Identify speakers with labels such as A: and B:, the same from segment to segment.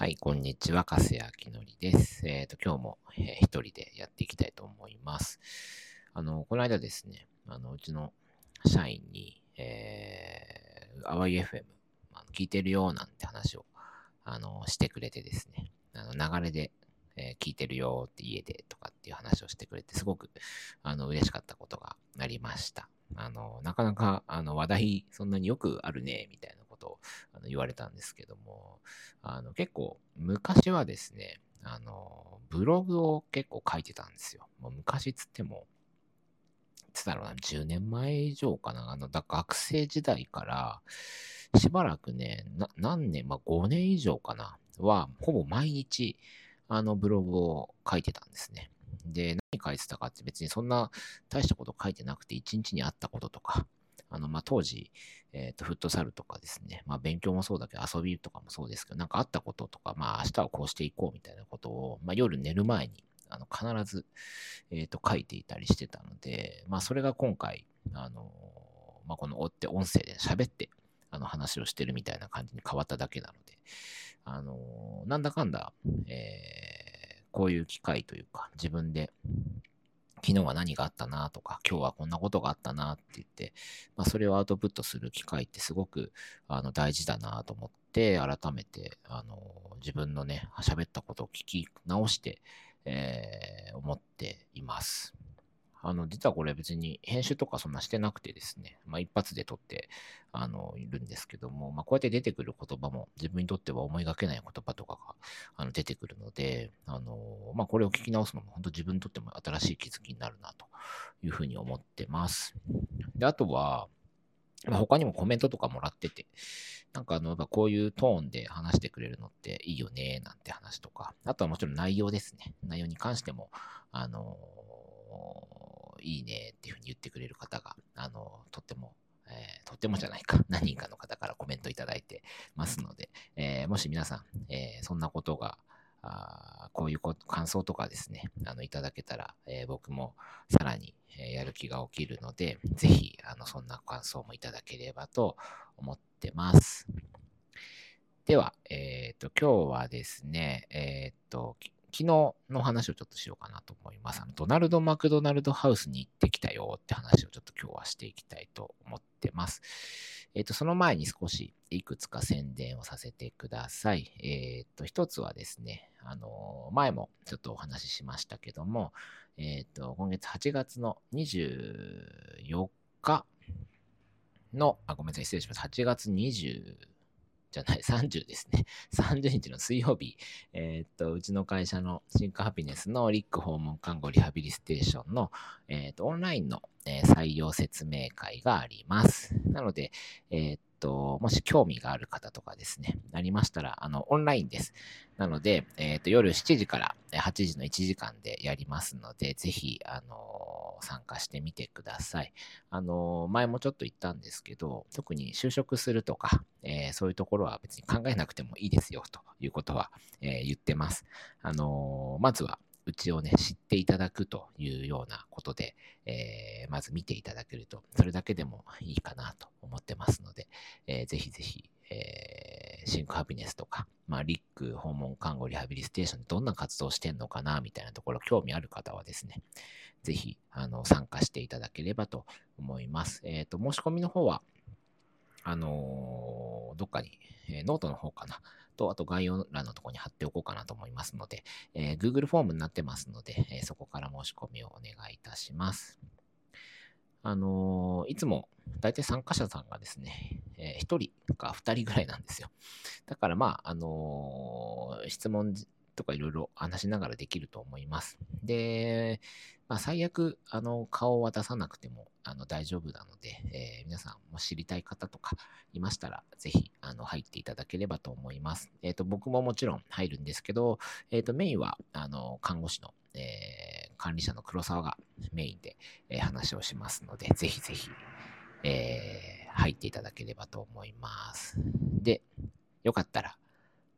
A: はい、こんにちは。かすやきのりです。えっ、ー、と、今日も、えー、一人でやっていきたいと思います。あの、この間ですね、あの、うちの社員に、えー、淡い FM、あの聞いてるよなんて話を、あの、してくれてですね、あの、流れで、えー、聞いてるよって家でとかっていう話をしてくれて、すごく、あの、嬉しかったことがありました。あの、なかなか、あの、話題、そんなによくあるね、みたいなことあの言われたんですけども、あの結構昔はですね、あの、ブログを結構書いてたんですよ。もう昔つっても、つったろうな、10年前以上かな。あの、だ学生時代から、しばらくね、何年、まあ5年以上かな、は、ほぼ毎日、あの、ブログを書いてたんですね。で、何書いてたかって別にそんな大したこと書いてなくて、一日にあったこととか、あの、まあ、当時、えっ、ー、と、フットサルとかですね、まあ、勉強もそうだけど、遊びとかもそうですけど、なんかあったこととか、まあ、明日はこうしていこうみたいなことを、まあ、夜寝る前に、あの、必ず、えっ、ー、と、書いていたりしてたので、まあ、それが今回、あの、まあ、この追って音声で喋って、あの、話をしてるみたいな感じに変わっただけなので、あの、なんだかんだ、えー、こういう機会というか、自分で、昨日は何があったなとか、今日はこんなことがあったなって言って、まあ、それをアウトプットする機会ってすごくあの大事だなと思って、改めてあの自分のね、喋ったことを聞き直して、えー、思っています。あの、実はこれ別に編集とかそんなしてなくてですね、まあ一発で撮って、あの、いるんですけども、まあこうやって出てくる言葉も自分にとっては思いがけない言葉とかがあの出てくるので、あの、まあこれを聞き直すのも本当自分にとっても新しい気づきになるなというふうに思ってます。で、あとは、まあ、他にもコメントとかもらってて、なんかあの、こういうトーンで話してくれるのっていいよね、なんて話とか、あとはもちろん内容ですね。内容に関しても、あの、いいねっていうふうに言ってくれる方が、あの、とっても、えー、とってもじゃないか、何人かの方からコメントいただいてますので、えー、もし皆さん、えー、そんなことが、あこういう感想とかですね、あの、いただけたら、え僕もさらに、えやる気が起きるので、ぜひ、あの、そんな感想もいただければと思ってます。では、えっ、と、今日はですね、えっ、と、昨日の話をちょっとしようかなと思います。あのドナルド・マクドナルド・ハウスに行ってきたよって話をちょっと今日はしていきたいと思ってます。えっ、ー、と、その前に少しいくつか宣伝をさせてください。えっ、ー、と、一つはですね、あの、前もちょっとお話ししましたけども、えっ、ー、と、今月8月の24日の、あ、ごめんなさい、失礼します。8月20じゃない、30ですね。30日の水曜日、えー、っと、うちの会社のシンクハピネスのリック訪問看護リハビリステーションの、えー、っと、オンラインの、えー、採用説明会があります。なので、えっと、もし興味がある方とかですね、ありましたら、あの、オンラインです。なので、えっと、夜7時から8時の1時間でやりますので、ぜひ、あの、参加してみてください。あの、前もちょっと言ったんですけど、特に就職するとか、えー、そういうところは別に考えなくてもいいですよ、ということは、えー、言ってます。あの、まずは、うちをね、知っていただくというようなことで、えー、まず見ていただけると、それだけでもいいかなと思ってますので、えー、ぜひぜひ、えー、シンクハピネスとか、まあ、リック訪問看護リハビリステーションでどんな活動してんのかな、みたいなところ、興味ある方はですね、ぜひ、あの、参加していただければと思います。えっ、ー、と、申し込みの方は、あのー、どっかに、えー、ノートの方かな、と、あと概要欄のところに貼っておこうかなと思いますので、えー、Google フォームになってますので、えー、そこから申し込みをお願いいたします。あのー、いつも大体参加者さんがですね、えー、1人か2人ぐらいなんですよ。だからまあ、あのー、質問とかいろいろ話しながらできると思います。で、まあ、最悪、あの、顔は出さなくても、あの、大丈夫なので、えー、皆さんも知りたい方とかいましたら、ぜひ、あの、入っていただければと思います。えっ、ー、と、僕ももちろん入るんですけど、えっ、ー、と、メインは、あの、看護師の、え管理者の黒沢がメインで、え話をしますので、ぜひぜひ、え入っていただければと思います。で、よかったら、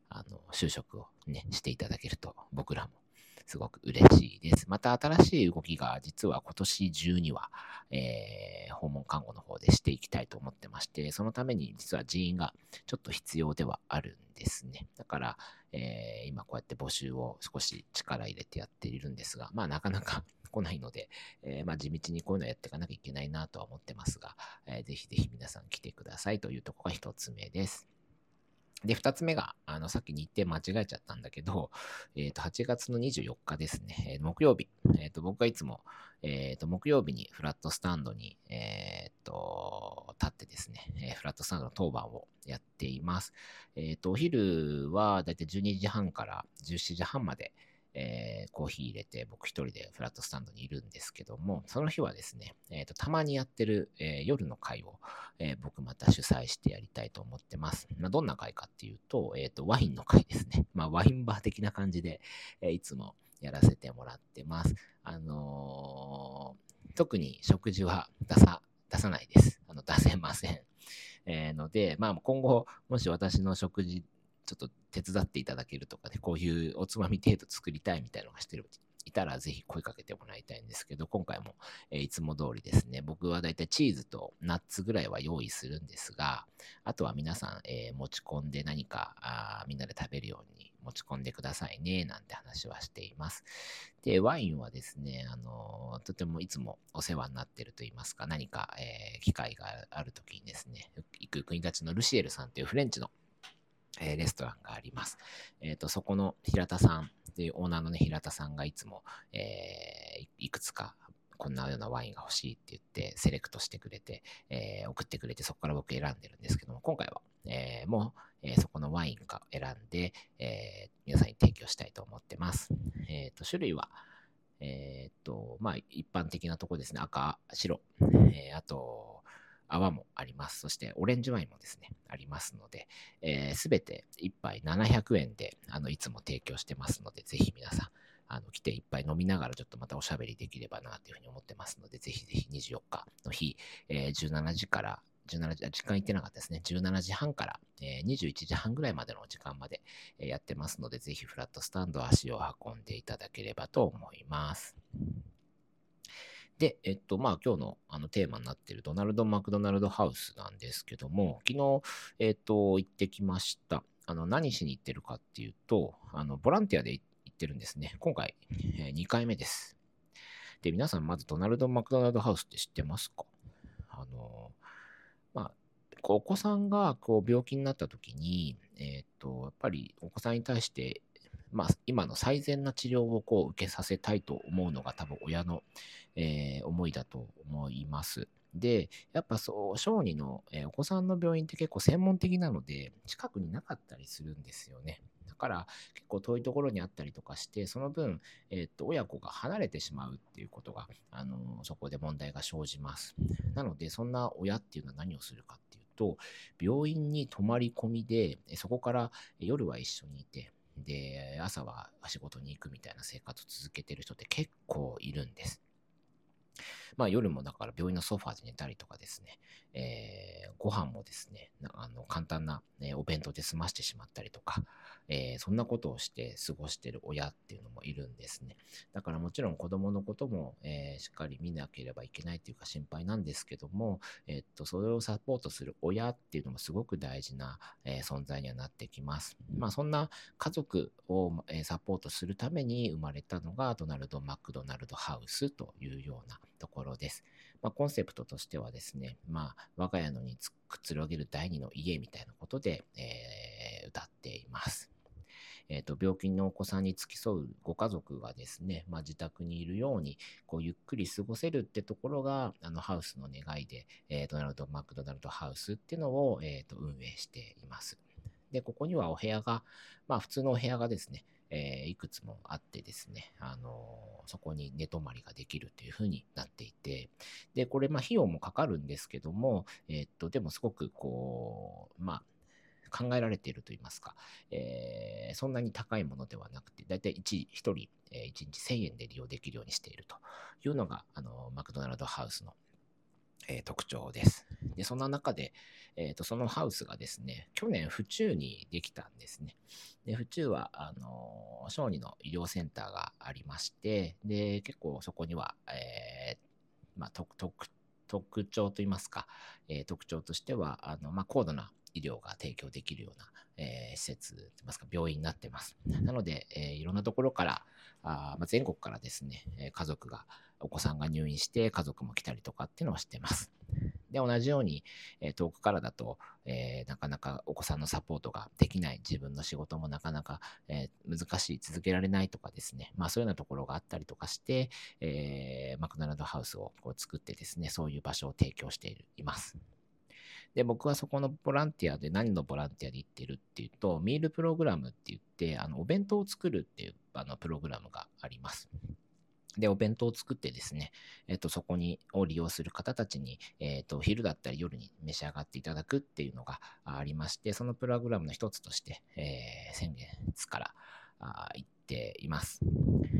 A: あの、就職をね、していただけると、僕らもすごく嬉しいです。また新しい動きが実は今年中には、えー、訪問看護の方でしていきたいと思ってまして、そのために実は人員がちょっと必要ではあるんですね。だから、えー、今こうやって募集を少し力入れてやっているんですが、まあなかなか 来ないので、えー、まあ地道にこういうのやっていかなきゃいけないなとは思ってますが、えー、ぜひぜひ皆さん来てくださいというとこが一つ目です。で、二つ目が、あの、さっき日程間違えちゃったんだけど、えっ、ー、と、8月の24日ですね、えー、木曜日。えっ、ー、と、僕はいつも、えっ、と、木曜日にフラットスタンドに、えっ、と、立ってですね、えフラットスタンドの当番をやっています。えっ、と、お昼はだいたい12時半から17時半まで、えー、コーヒー入れて僕一人でフラットスタンドにいるんですけども、その日はですね、えーと、たまにやってる、えー、夜の会を、え、僕また主催してやりたいと思ってます。まあ、どんな会かっていうと、えっ、と、ワインの会ですね。まあ、ワインバー的な感じで、えいつもやらせてもらってます。あの特に食事は出さ、出さないです。あの出せません。えー、ので、まあ、今後、もし私の食事ちょっと手伝っていただけるとかね、こういうおつまみ程度作りたいみたいなのがしてる、いたらぜひ声かけてもらいたいんですけど、今回も、え、いつも通りですね、僕はだいたいチーズとナッツぐらいは用意するんですが、あとは皆さん、えー、持ち込んで何かあみんなで食べるように持ち込んでくださいね、なんて話はしています。で、ワインはですね、あのとてもいつもお世話になってると言いますか、何か、えー、機会があるときにですね、行く国立のルシエルさんというフレンチのえ、レストランがあります。えっ、と、そこの平田さんっていうオーナーのね、平田さんがいつも、え、いくつかこんなようなワインが欲しいって言ってセレクトしてくれて、えー、送ってくれてそこから僕選んでるんですけども、今回は、えー、もう、えー、そこのワインか選んで、え皆さんに提供したいと思ってます。えっ、と、種類は、えっ、と、まあ、一般的なとこですね。赤、白、えあと、泡もあります。そしてオレンジワインもですね、ありますので、す、え、べ、て1杯700円で、あの、いつも提供してますので、ぜひ皆さん、あの、来ていっぱい飲みながらちょっとまたおしゃべりできればなというふうに思ってますので、ぜひぜひ24日の日、えー、17時から17時、時間行ってなかったですね。17時半から、えー、21時半ぐらいまでの時間まで、え、やってますので、ぜひフラットスタンド足を運んでいただければと思います。で、えっと、まあ、今日のあのテーマになっているドナルド・マクドナルド・ハウスなんですけども、昨日、えっと、行ってきました。あの、何しに行ってるかっていうと、あの、ボランティアで行ってるんですね。今回、えー、2回目です。で、皆さん、まずドナルド・マクドナルド・ハウスって知ってますか？あの、まあ、お子さんがこう病気になった時に、えっ、と、やっぱりお子さんに対してまあ、今の最善な治療をこう受けさせたいと思うのが多分親の、えー、思いだと思います。で、やっぱそう、小児の、えー、お子さんの病院って結構専門的なので、近くになかったりするんですよね。だから結構遠いところにあったりとかして、その分、えー、っと、親子が離れてしまうっていうことが、あのー、そこで問題が生じます。なので、そんな親っていうのは何をするかっていうと、病院に泊まり込みで、そこから夜は一緒にいて、で、朝は仕事に行くみたいな生活を続けてる人って結構いるんです。まあ夜もだから病院のソファーで寝たりとかですね、えー、ご飯もですね、あの簡単な、ね、お弁当で済ましてしまったりとか、えー、そんなことをして過ごしてる親っていうのもいるんですね。だからもちろん子供のことも、えー、しっかり見なければいけないというか心配なんですけども、えっと、それをサポートする親っていうのもすごく大事な、え存在にはなってきます。まあそんな家族を、えサポートするために生まれたのがドナルド・マクドナルド・ハウスというようなところです。まあ、コンセプトとしてはですね、まあ、我が家のにくつろげる第二の家みたいなことで、えー、歌っています。えっ、と、病気のお子さんに付き添うご家族がですね、まあ、自宅にいるように、こう、ゆっくり過ごせるってところが、あの、ハウスの願いで、えー、ドナルド・マクドナルド・ハウスっていうのを、えっ、ー、と、運営しています。で、ここにはお部屋が、まあ、普通のお部屋がですね、えー、いくつもあってですね、あのー、そこに寝泊まりができるというふうになっていて、で、これ、まあ、費用もかかるんですけども、えー、っと、でもすごくこう、まあ、考えられていると言いますか、えー、そんなに高いものではなくて、だいたい 1, 1人、えー、1日1000円で利用できるようにしているというのが、あの、マクドナルドハウスのえー、特徴です。で、そんな中で、えっ、ー、と、そのハウスがですね、去年府中にできたんですね。で、府中は、あのー、小児の医療センターがありまして、で、結構そこには、えー、まあ、特、特、特徴といいますか、えー、特徴としては、あの、まあ、高度な医療が提供できるような、え、施設といいますか病院になってます。なので、え、いろんなところからあ、ま、全国からですね、え家族がお子さんが入院して家族も来たりとかっていうのをしてます。で、同じように、え、遠くからだと、えー、なかなかお子さんのサポートができない、自分の仕事もなかなか、えー、難しい、続けられないとかですね、まあそういうようなところがあったりとかして、えーマクドナルドハウスをこう作ってですね、そういう場所を提供しています。で、僕はそこのボランティアで何のボランティアで行ってるっていうと、ミールプログラムって言って、あの、お弁当を作るっていうあのプログラムがあります。で、お弁当を作ってですね、えっ、と、そこに、を利用する方たちに、えっ、と、昼だったり夜に召し上がっていただくっていうのがありまして、そのプログラムの一つとして、えー、先月からあ行っています。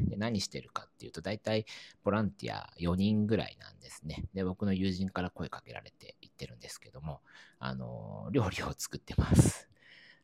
A: で何してるかっていうと、大体ボランティア4人ぐらいなんですね。で、僕の友人から声かけられて行ってるんですけども、あの、料理を作ってます。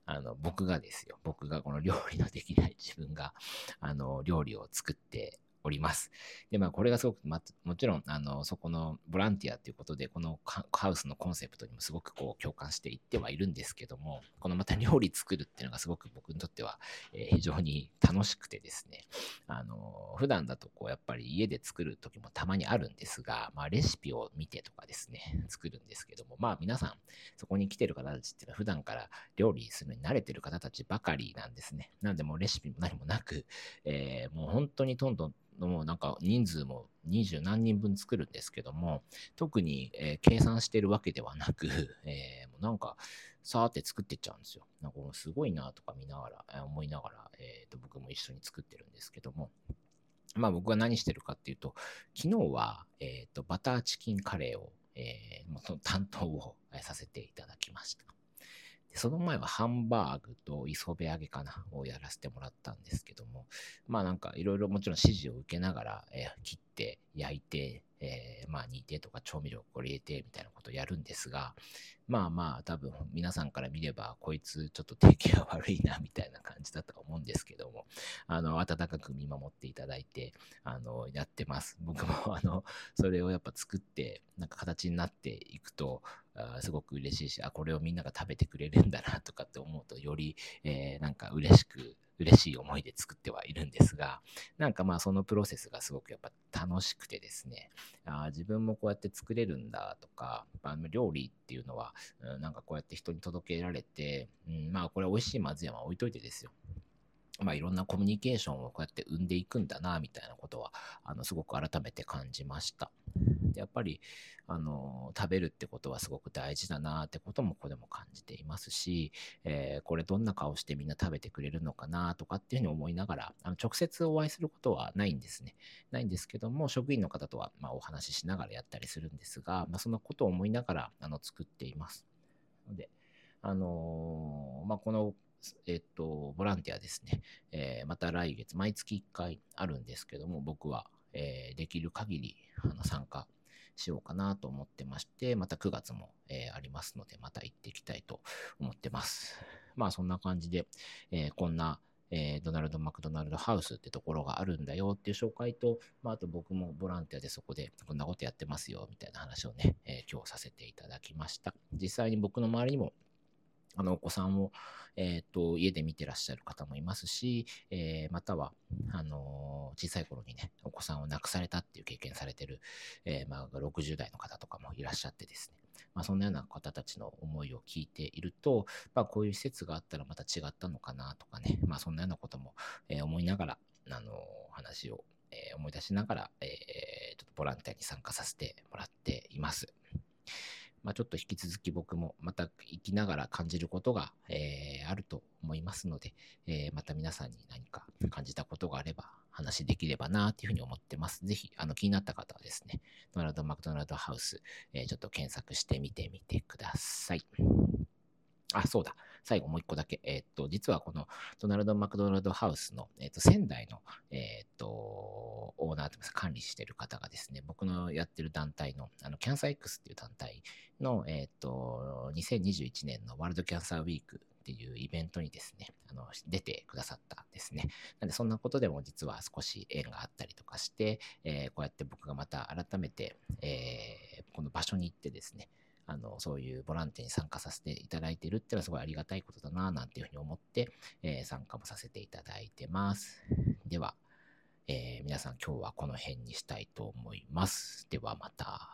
A: あの、僕がですよ。僕がこの料理のできない自分が、あの、料理を作っております。で、まあ、これがすごく、ま、もちろん、あの、そこのボランティアということで、このハウスのコンセプトにもすごくこう共感していってはいるんですけども、このまた料理作るっていうのがすごく僕にとっては、え、非常に楽しくてですね、あの、普段だとこう、やっぱり家で作る時もたまにあるんですが、まあ、レシピを見てとかですね、作るんですけども、まあ、皆さん、そこに来てる方たちっていうのは普段から料理するのに慣れてる方たちばかりなんですね。なんでもレシピも何もなく、えー、もう本当にどんどんのなんか人数も二十何人分作るんですけども、特に、えー、計算してるわけではなく、えー、なんか、さーって作ってっちゃうんですよ。なんかすごいなとか見ながら、えー、思いながら、えーと、僕も一緒に作ってるんですけども、まあ僕は何してるかっていうと、昨日は、えーと、バターチキンカレーを、えー、担当をさせていただきました。その前はハンバーグと磯辺揚げかなをやらせてもらったんですけども、まあなんかいろいろもちろん指示を受けながら、えー、切って焼いて、えー、まあ煮てとか調味料これ入れてみたいなことをやるんですが、まあまあ多分皆さんから見ればこいつちょっと定期が悪いなみたいな感じだと思うんですけども、あの、温かく見守っていただいて、あの、やってます。僕もあの、それをやっぱ作って、なんか形になっていくと、あすごく嬉しいし、あ、これをみんなが食べてくれるんだなとかって思うと、より、えー、なんか嬉しく嬉しい思いで作ってはいるんですが、なんかまあそのプロセスがすごくやっぱ楽しくてですね、あ自分もこうやって作れるんだとか、あの料理っていうのは、うん、なんかこうやって人に届けられて、うん、まあこれ美味しいまずいは置いといてですよ。まあ、いろんなコミュニケーションをこうやって生んでいくんだな、みたいなことは、あの、すごく改めて感じました。でやっぱり、あの、食べるってことはすごく大事だなってこともここでも感じていますし、えー、これどんな顔してみんな食べてくれるのかなとかっていうふうに思いながら、あの直接お会いすることはないんですね。ないんですけども、職員の方とはまお話ししながらやったりするんですが、まあ、そのことを思いながらあの作っています。ので、あのー、まあ、このえっと、ボランティアですね、えー、また来月、毎月1回あるんですけども、僕は、えー、できる限りあの参加しようかなと思ってまして、また9月も、えー、ありますので、また行っていきたいと思ってます。まあそんな感じで、えこんな、えドナルド・マクドナルド・ハウスってところがあるんだよっていう紹介と、まあ、あと僕もボランティアでそこでこんなことやってますよみたいな話をね、え今日させていただきました。実際に僕の周りにもあの、お子さんを、え、ー、と、家で見てらっしゃる方もいますし、えー、または、あのー、小さい頃にね、お子さんを亡くされたっていう経験されてる、えまあ、60代の方とかもいらっしゃってですね、まあ、そんなような方たちの思いを聞いていると、まあ、こういう施設があったらまた違ったのかなとかね、まあ、そんなようなことも、え思いながら、あの話を、え思い出しながら、えちょっとボランティアに参加させてもらっています。まあ、ちょっと引き続き僕もまた生きながら感じることが、えー、あると思いますので、えー、また皆さんに何か感じたことがあれば話できればなというふうに思ってます。ぜひ、あの気になった方はですね、ドナルド・マクドナルド・ハウス、えー、ちょっと検索してみてみてください。あ、そうだ。最後もう一個だけ。えっ、と、実はこのドナルド・マクドナルド・ハウスの、えっ、と、仙台の、えっ、と、オーナーといますか、管理してる方がですね、僕のやってる団体の、あの、キャンサー X っていう団体の、えっ、と、2021年のワールドキャンサーウィークっていうイベントにですね、あの、出てくださったんですね。なんで、そんなことでも実は少し縁があったりとかして、えー、こうやって僕がまた改めて、えー、この場所に行ってですね、あの、そういうボランティアに参加させていただいてるっていうのはすごいありがたいことだな、なんていうふうに思って、えー、参加もさせていただいてます。では、えー、皆さん今日はこの辺にしたいと思います。ではまた。